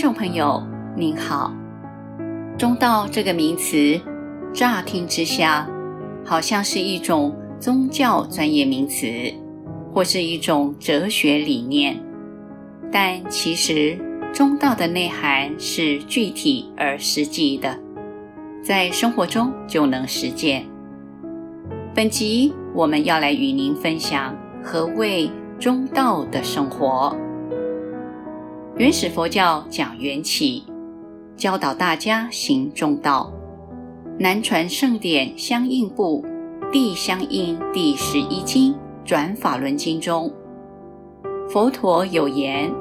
众朋友，您好。中道这个名词，乍听之下，好像是一种宗教专业名词，或是一种哲学理念。但其实，中道的内涵是具体而实际的，在生活中就能实践。本集我们要来与您分享何谓中道的生活。原始佛教讲缘起，教导大家行中道。南传圣典相应部地相应第十一经转法轮经中，佛陀有言：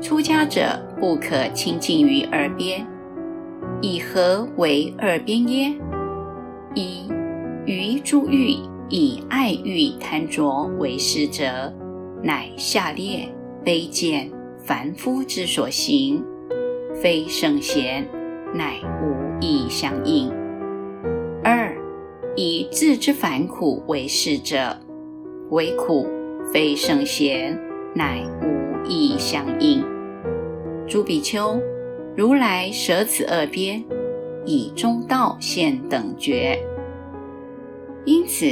出家者不可亲近于二边，以何为二边耶？一于诸欲以爱欲贪着为事者，乃下劣卑贱。凡夫之所行，非圣贤，乃无义相应。二，以自知烦苦为事者，为苦，非圣贤，乃无义相应。诸比丘，如来舍此二边，以中道现等觉。因此，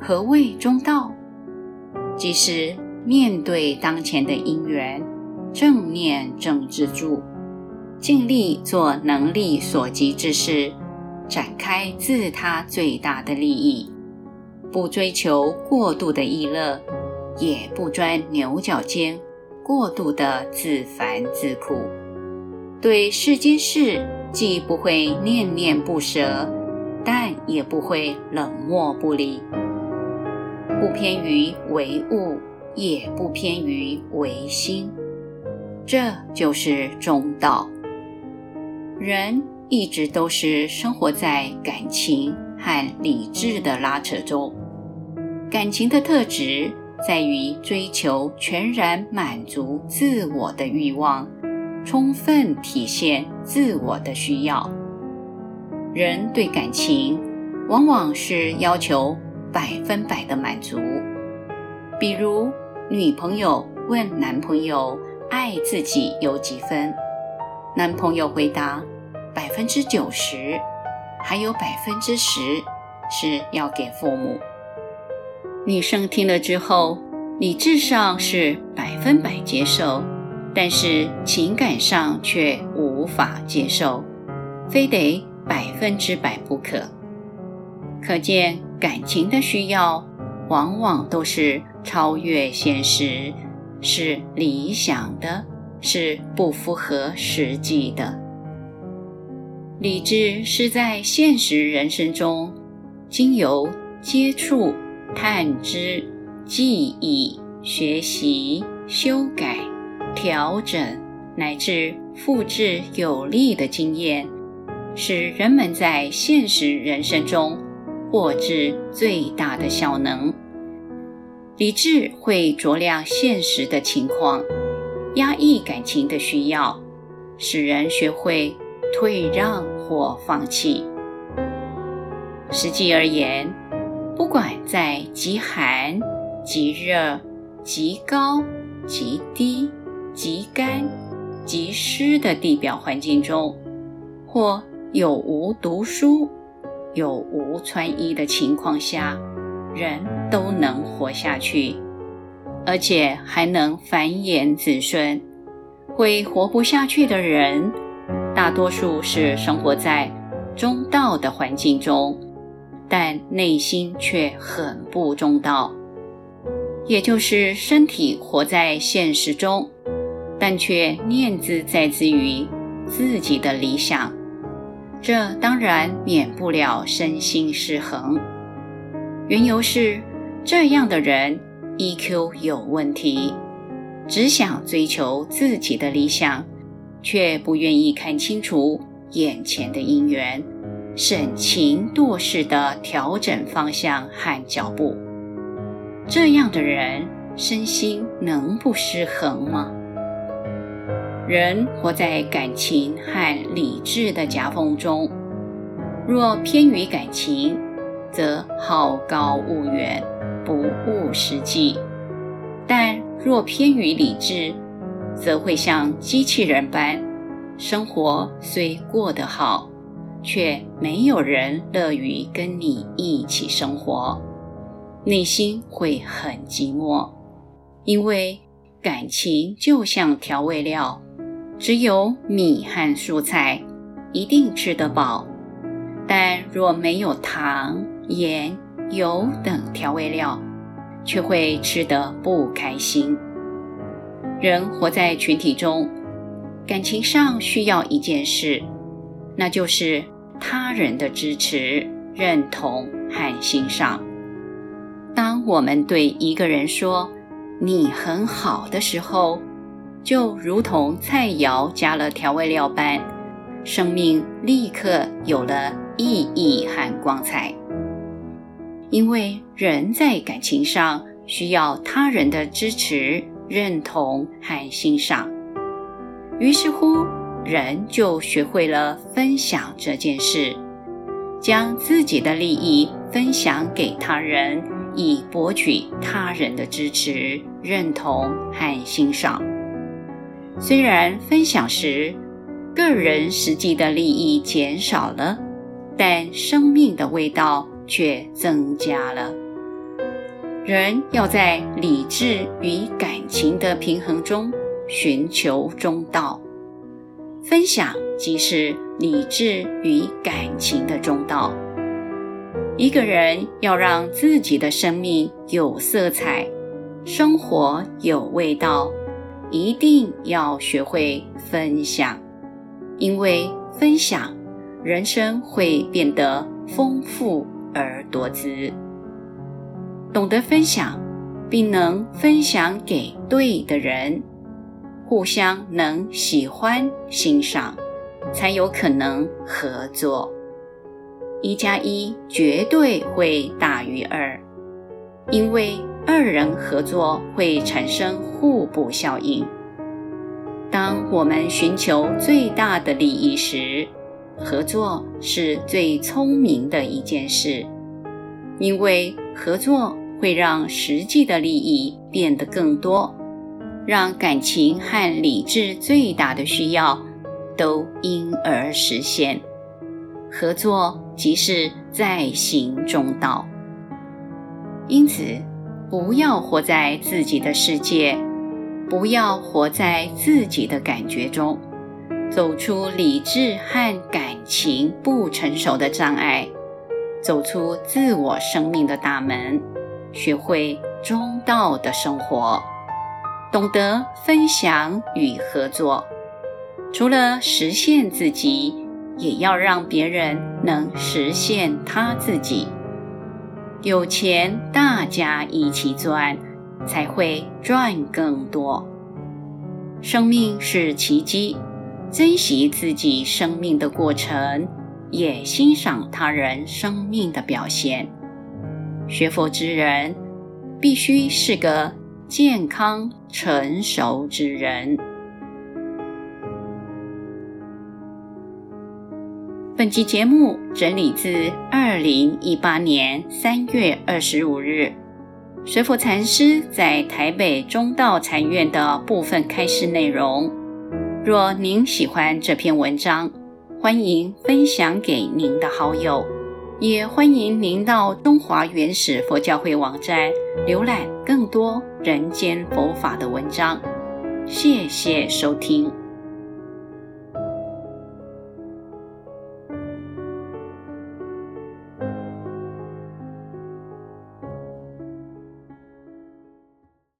何谓中道？即是面对当前的因缘。正念正知住，尽力做能力所及之事，展开自他最大的利益，不追求过度的逸乐，也不钻牛角尖，过度的自烦自苦。对世间事，既不会念念不舍，但也不会冷漠不理，不偏于唯物，也不偏于唯心。这就是中道。人一直都是生活在感情和理智的拉扯中。感情的特质在于追求全然满足自我的欲望，充分体现自我的需要。人对感情往往是要求百分百的满足。比如，女朋友问男朋友。爱自己有几分？男朋友回答：百分之九十，还有百分之十是要给父母。女生听了之后，理智上是百分百接受，但是情感上却无法接受，非得百分之百不可。可见感情的需要，往往都是超越现实。是理想的，是不符合实际的。理智是在现实人生中，经由接触、探知、记忆、学习、修改、调整，乃至复制有利的经验，使人们在现实人生中获致最大的效能。理智会酌量现实的情况，压抑感情的需要，使人学会退让或放弃。实际而言，不管在极寒、极热、极高、极低、极干、极湿的地表环境中，或有无读书、有无穿衣的情况下，人都能活下去，而且还能繁衍子孙。会活不下去的人，大多数是生活在中道的环境中，但内心却很不中道。也就是身体活在现实中，但却念兹在兹于自己的理想，这当然免不了身心失衡。缘由是，这样的人 EQ 有问题，只想追求自己的理想，却不愿意看清楚眼前的因缘，审情度势的调整方向和脚步。这样的人身心能不失衡吗？人活在感情和理智的夹缝中，若偏于感情，则好高骛远，不务实际；但若偏于理智，则会像机器人般，生活虽过得好，却没有人乐于跟你一起生活，内心会很寂寞。因为感情就像调味料，只有米和蔬菜，一定吃得饱；但若没有糖、盐、油等调味料，却会吃得不开心。人活在群体中，感情上需要一件事，那就是他人的支持、认同和欣赏。当我们对一个人说“你很好”的时候，就如同菜肴加了调味料般，生命立刻有了意义和光彩。因为人在感情上需要他人的支持。认同和欣赏，于是乎，人就学会了分享这件事，将自己的利益分享给他人，以博取他人的支持、认同和欣赏。虽然分享时，个人实际的利益减少了，但生命的味道却增加了。人要在理智与感情的平衡中寻求中道，分享即是理智与感情的中道。一个人要让自己的生命有色彩，生活有味道，一定要学会分享，因为分享，人生会变得丰富而多姿。懂得分享，并能分享给对的人，互相能喜欢欣赏，才有可能合作。一加一绝对会大于二，因为二人合作会产生互补效应。当我们寻求最大的利益时，合作是最聪明的一件事，因为合作。会让实际的利益变得更多，让感情和理智最大的需要都因而实现。合作即是在行中道。因此，不要活在自己的世界，不要活在自己的感觉中，走出理智和感情不成熟的障碍，走出自我生命的大门。学会中道的生活，懂得分享与合作，除了实现自己，也要让别人能实现他自己。有钱大家一起赚，才会赚更多。生命是奇迹，珍惜自己生命的过程，也欣赏他人生命的表现。学佛之人，必须是个健康成熟之人。本集节目整理自二零一八年三月二十五日，随佛禅师在台北中道禅院的部分开示内容。若您喜欢这篇文章，欢迎分享给您的好友。也欢迎您到中华原始佛教会网站浏览更多人间佛法的文章。谢谢收听。